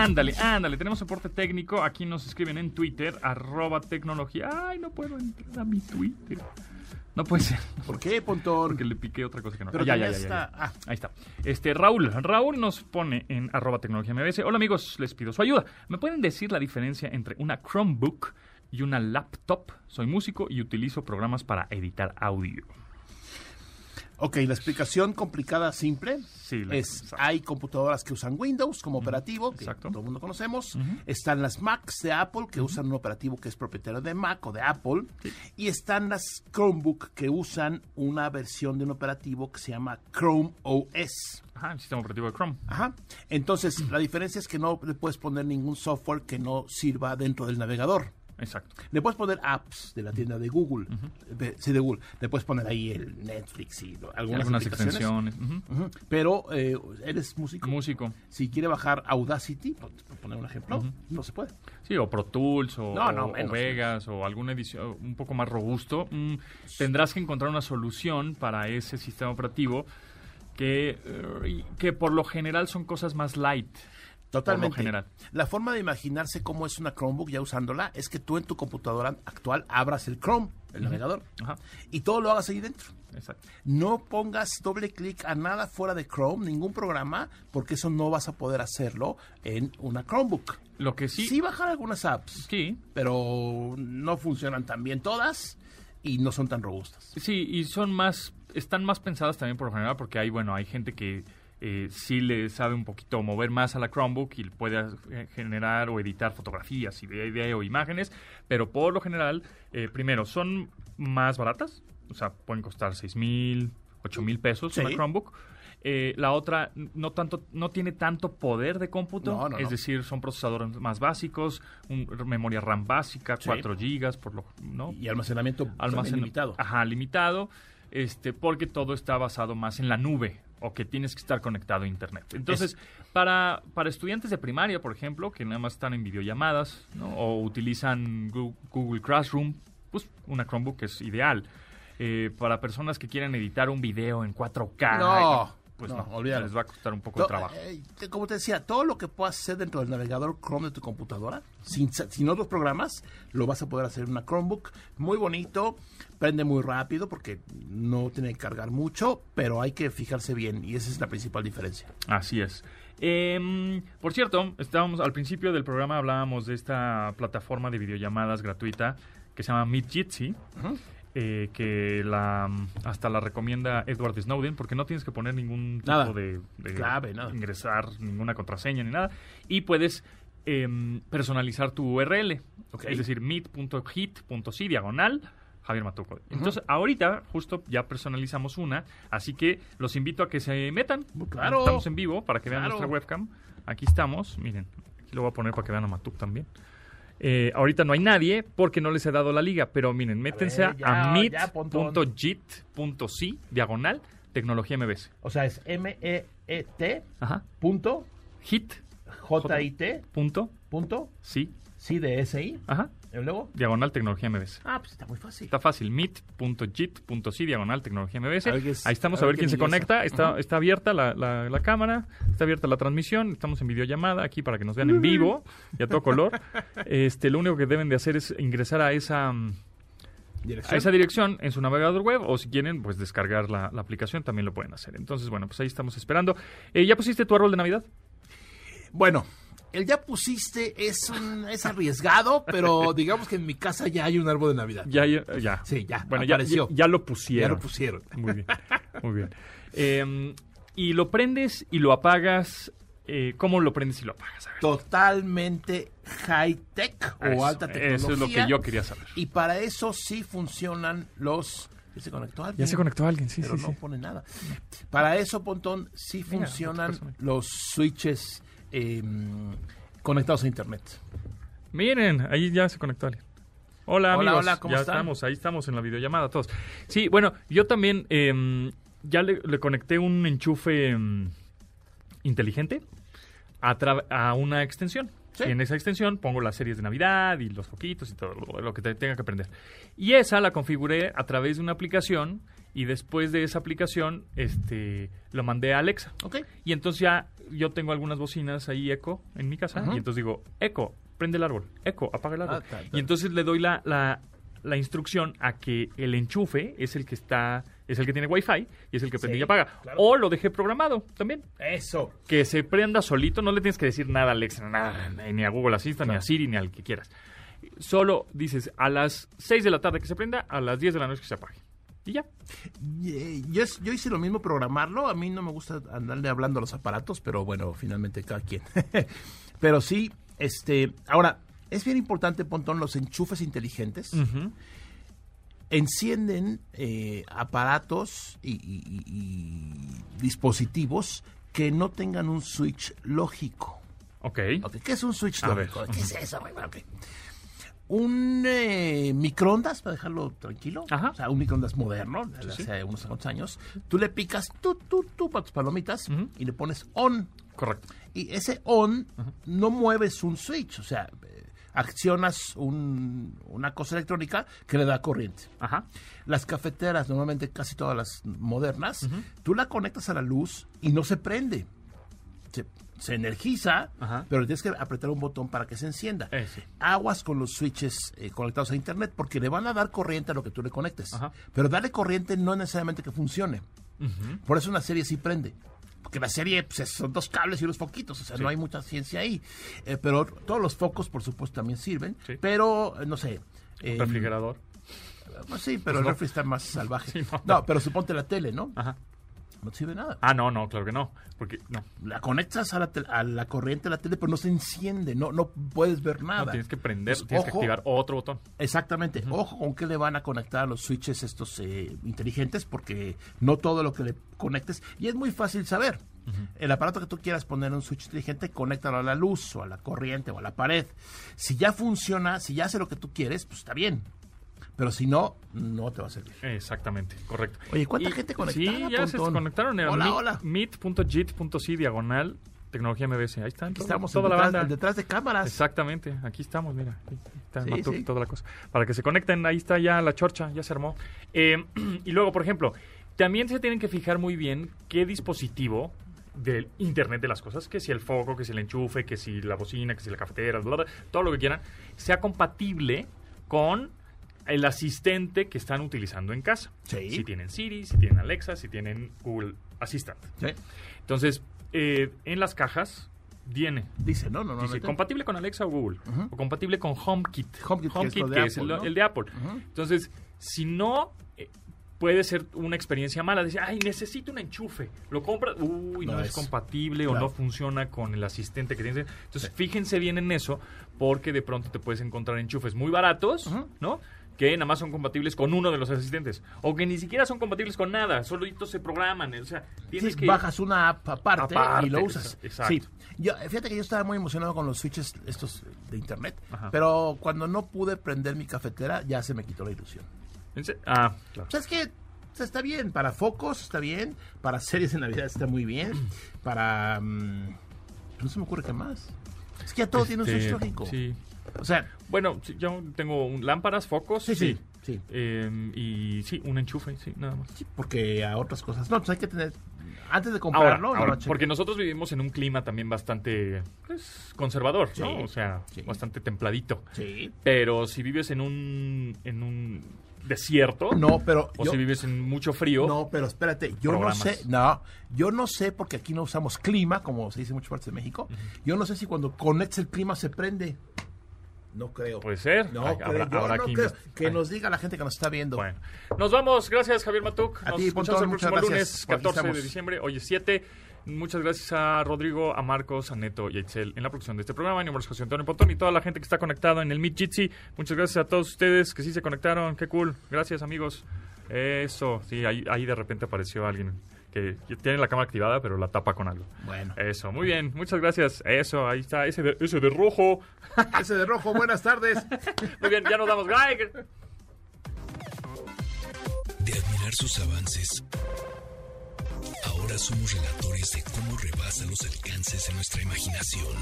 Ándale, ándale. Tenemos soporte técnico. Aquí nos escriben en Twitter, arroba tecnología. Ay, no puedo entrar a mi Twitter. No puede ser. ¿Por qué, Pontón? Porque le piqué otra cosa que no. Pero ya, también ya, ya, ya, está- ah. Ahí está. Este, Raúl. Raúl nos pone en arroba tecnología MBS. Hola amigos, les pido su ayuda. ¿Me pueden decir la diferencia entre una Chromebook y una laptop? Soy músico y utilizo programas para editar audio. Ok, la explicación complicada, simple, Sí, la- es, exacto. hay computadoras que usan Windows como operativo, que exacto. todo el mundo conocemos. Están las Macs de Apple, que usan un operativo que es propietario de Mac o de Apple. Y están las Chromebook, que usan una versión de un operativo que se llama Chrome OS. Ajá, el sistema operativo de Chrome. Ajá. Entonces, la diferencia es que no le puedes poner ningún software que no sirva dentro del navegador. Exacto. Le puedes poner apps de la tienda de Google. de- sí, de Google. Le puedes poner ahí el Netflix y lo- algunas, extensiones. Pero eh, eres músico. Músico. si quiere bajar Audacity, por, por poner un ejemplo, no se puede. Sí, o Pro Tools, o, No, o-. Vegas, o alguna edición un poco más robusto, mm, tendrás que encontrar una solución para ese sistema operativo que, eh, que por lo general son cosas más light. Totalmente. General. La forma de imaginarse cómo es una Chromebook ya usándola es que tú en tu computadora actual abras el Chrome, el navegador, Ajá, y todo lo hagas ahí dentro. exacto. No pongas doble clic a nada fuera de Chrome, ningún programa, porque eso no vas a poder hacerlo en una Chromebook. Lo que sí, Sí, bajar algunas apps, sí, pero no funcionan tan bien todas y no son tan robustas. Sí, y son más, están más pensadas también por lo general porque hay, bueno, hay gente que eh, sí le sabe un poquito mover más a la Chromebook y puede eh, generar o editar fotografías y video, imágenes, pero por lo general, eh, primero, son más baratas, o sea, pueden costar 6 mil, 8 mil pesos Sí. una Chromebook. Eh, la otra no tanto no tiene tanto poder de cómputo, No, no, es no. decir, son procesadores más básicos, un- memoria RAM básica, Sí. 4 gigas, por lo, ¿no? Y almacenamiento limitado. Ajá, limitado, este, porque todo está basado más en la nube o que tienes que estar conectado a internet. Entonces, para, para estudiantes de primaria, por ejemplo, que nada más están en videollamadas ¿no? o utilizan Google Classroom, pues una Chromebook es ideal. Eh, para personas que quieran editar un video en 4K, No, pues no, no, olvídalo. les va a costar un poco No, de trabajo. eh, te- como te decía, todo lo que puedas hacer dentro del navegador Chrome de tu computadora, sin, sin otros programas, lo vas a poder hacer en una Chromebook. Muy bonito, prende muy rápido porque no tiene que cargar mucho, pero hay que fijarse bien y esa es la principal diferencia. Así es. Em, por cierto, estábamos al principio del programa hablábamos de esta plataforma de videollamadas gratuita que se llama Midjitsi, eh, que la hasta la recomienda Edward Snowden porque no tienes que poner ningún tipo Nada. de, de Clave, nada. ingresar ninguna contraseña ni nada y puedes em, personalizar tu URL, es decir, meet.hit.c diagonal Javier Matuco. Entonces, ahorita justo ya personalizamos una, así que los invito a que se metan. Claro. Estamos en vivo para que vean Claro. nuestra webcam. Aquí estamos, miren, aquí lo voy a poner para que vean a Matuk también. Eh, ahorita no hay nadie porque no les he dado la liga, pero miren, métense a, a meet.jit.c diagonal tecnología MBS. O sea, es M-E-E-T punto Hit. J-I-T Punto. punto Sí. sí de S-I. Ajá. ¿Y luego? Diagonal tecnología MBS. Ah, pues está muy fácil. Está fácil, meet.jit.c diagonal tecnología MBS. A es- Ahí estamos a a ver quién se conecta. Está, está abierta la, la- la cámara, está abierta la transmisión, estamos en videollamada aquí para que nos vean en vivo y a todo color. Este, lo único que deben de hacer es ingresar a esa, mm, a Dirección. esa dirección en su navegador web o si quieren, pues descargar la, la aplicación también lo pueden hacer. Entonces, bueno, pues ahí estamos esperando. Eh, ¿Ya pusiste tu árbol de Navidad? Bueno, el ya pusiste es un, es arriesgado, pero digamos que en mi casa ya hay un árbol de Navidad. Ya, ya. ya. Sí, ya, Bueno, ya, apareció. ya, ya lo Ya pusieron. lo pusieron. Muy bien, muy bien. Eh, y lo prendes y lo apagas. eh, ¿Cómo lo prendes y lo apagas? A ver. Totalmente high tech o Eso, alta tecnología. Eso es lo que yo quería saber. Y para eso sí funcionan los... ¿Ya se conectó alguien? Ya se conectó alguien, sí, pero sí, no sí. pone nada. Para eso, Pontón, sí funcionan los switches eh, conectados a internet. Miren, ahí ya se conectó alguien. Hola, Hola, amigos. hola, ¿cómo ya están? estamos, ahí estamos en la videollamada todos. Sí, bueno, yo también em, ya le, le conecté un enchufe em, inteligente a, una extensión. Sí. Y en esa extensión pongo las series de Navidad y los foquitos y todo lo- lo que te- tenga que aprender. Y esa la configuré a través de una aplicación y después de esa aplicación este, lo mandé a Alexa. Y entonces ya yo tengo algunas bocinas ahí eco en mi casa y entonces digo, eco, prende el árbol, eco, apaga el árbol. Ah, ta, ta. Y entonces le doy la, la, la instrucción a que el enchufe es el que está, es el que tiene wifi y es el que prende Sí, y apaga. claro. O lo dejé programado también. Eso. Que se prenda solito, no le tienes que decir nada a Alexa, nada, ni a Google Assistant, ni a Siri, ni al que quieras. Solo dices a las 6 de la tarde que se prenda, a las 10 de la noche que se apague. Y ya. Eh, Yo, yo hice lo mismo programarlo. A mí no me gusta andarle hablando a los aparatos, pero bueno, finalmente cada quien. [LAUGHS] pero sí, este, ahora, es bien importante, Pontón, los enchufes inteligentes. Encienden eh, aparatos y, y- y- y dispositivos que no tengan un switch lógico. Ok. Ok, ¿Qué es un switch A ver. lógico? ¿Qué es eso? güey? Un eh, microondas, para dejarlo tranquilo. Ajá. O sea, un microondas moderno, de Sí, hace unos cuantos años. Tú le picas tú, tú, tú, para tus palomitas y le pones on. Correcto. Y ese on no mueves un switch, o sea, eh, accionas un- una cosa electrónica que le da corriente. Ajá. Las cafeteras, normalmente casi todas las modernas, tú la conectas a la luz y no se prende. Se, se energiza, Ajá. pero tienes que apretar un botón para que se encienda. Eh. Aguas con los switches eh, conectados a internet porque le van a dar corriente a lo que tú le conectes. Ajá. Pero darle corriente no es necesariamente que funcione. Por eso una serie sí prende. Porque la serie pues, es- son dos cables y unos foquitos, o sea, Sí. no hay mucha ciencia ahí. Eh, pero todos los focos, por supuesto, también sirven. Sí. Pero, no sé. eh, Refrigerador. pues sí, pero el no. refri está más [LAUGHS] salvaje. Sí, no. no. pero suponte la tele, ¿no? Ajá. No te sirve nada. Ah, no, no, claro que no. Porque no. La conectas a la, a la corriente de la tele, pero no se enciende, no, no puedes ver nada. No, tienes que prender, Pues, tienes que ojo. activar otro botón. Exactamente. Ojo con qué le van a conectar a los switches estos eh, inteligentes, porque no todo lo que le conectes. Y es muy fácil saber. El aparato que tú quieras poner un switch inteligente, conéctalo a la luz o a la corriente o a la pared. Si ya funciona, si ya hace lo que tú quieres, pues está bien. Pero si no, no te va a servir. Exactamente, correcto. Oye, ¿cuánta gente conectada, Sí, ya se conectaron. Hola, meet- hola. meet.jit.c diagonal tecnología MBS. Ahí están. Aquí estamos toda la banda. detrás de cámaras. Exactamente, aquí estamos, mira. Ahí Está Sí, Matuk, sí. toda la cosa. Para que se conecten, ahí está ya la chorcha, ya se armó. Eh, [CLEARS THROAT] y luego, por ejemplo, también se tienen que fijar muy bien qué dispositivo del Internet de las cosas, que si el foco, que si el enchufe, que si la bocina, que si la cafetera, bla, bla, todo lo que quieran, sea compatible con el asistente que están utilizando en casa. Sí. Si tienen Siri, si tienen Alexa, si tienen Google Assistant. Sí. Entonces, eh, en las cajas viene Dice, no, no, no. Dice, compatible con Alexa o Google. O compatible con HomeKit. HomeKit, que es de que es Apple, el, ¿no? el de Apple. Entonces, si no, eh, puede ser una experiencia mala. Dice, ay, necesito un enchufe. Lo compras, uy, no, No es, es. compatible o no funciona con el asistente que tienes. Entonces, fíjense bien en eso, porque de pronto te puedes encontrar enchufes muy baratos, ¿no? Que nada más son compatibles con uno de los asistentes. O que ni siquiera son compatibles con nada. Solitos se programan. O sea, tienes Sí, que... bajas una app aparte, Aparte, y lo usas. exacto. Sí. Yo, fíjate que yo estaba muy emocionado con los switches estos de internet, Ajá. pero cuando no pude prender mi cafetera ya se me quitó la ilusión. ¿En se- Ah, claro. O sea, es que sea, está bien, para focos está bien, para series de Navidad está muy bien, para... mm, no se me ocurre qué más. Es que ya todo tiene un Este, switch lógico. Sí. O sea, Bueno, sí, yo tengo un- lámparas, focos. sí, sí, sí. Eh, y sí, un enchufe, sí, nada más. Sí, porque a otras cosas. No, pues hay que tener... Antes de comprarlo, ahora, porque nosotros vivimos en un clima también bastante pues, conservador, Sí, ¿no? O sea, sí. bastante templadito. Sí. Pero si vives en un, en un desierto, No, pero... o yo- si vives en mucho frío, No, pero espérate, yo Programas. no sé, no, yo no sé porque aquí no usamos clima, como se dice en muchas partes de México. Yo no sé si cuando conectes el clima se prende. No creo. puede ser. no, Ay, habrá- yo habrá no que creo. Que nos diga la gente que nos está viendo. Bueno, nos vamos. Gracias, Javier Matuk. A Nos ti, escuchamos el próximo gracias. lunes, Por aquí 14 de diciembre. Hoy es 7. Muchas gracias a Rodrigo, a Marcos, a Neto y a Itzel en la producción de este programa. Mi nombre es José Antonio Pontón y toda la gente que está conectada en el Meet Jitsi. Muchas gracias a todos ustedes que sí se conectaron. Qué cool. Gracias, amigos. Eso, sí, ahí, ahí de repente apareció alguien que tiene la cámara activada, pero la tapa con algo. Bueno. Eso, muy bien. Muchas gracias. Eso, ahí está. Ese de, ese de rojo. [LAUGHS] Ese de rojo, buenas tardes. Muy bien, ya nos damos. Bye. De admirar sus avances, ahora somos relatores de cómo rebasa los alcances de nuestra imaginación.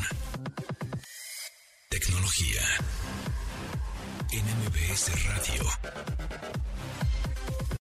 Tecnología. En MBS Radio.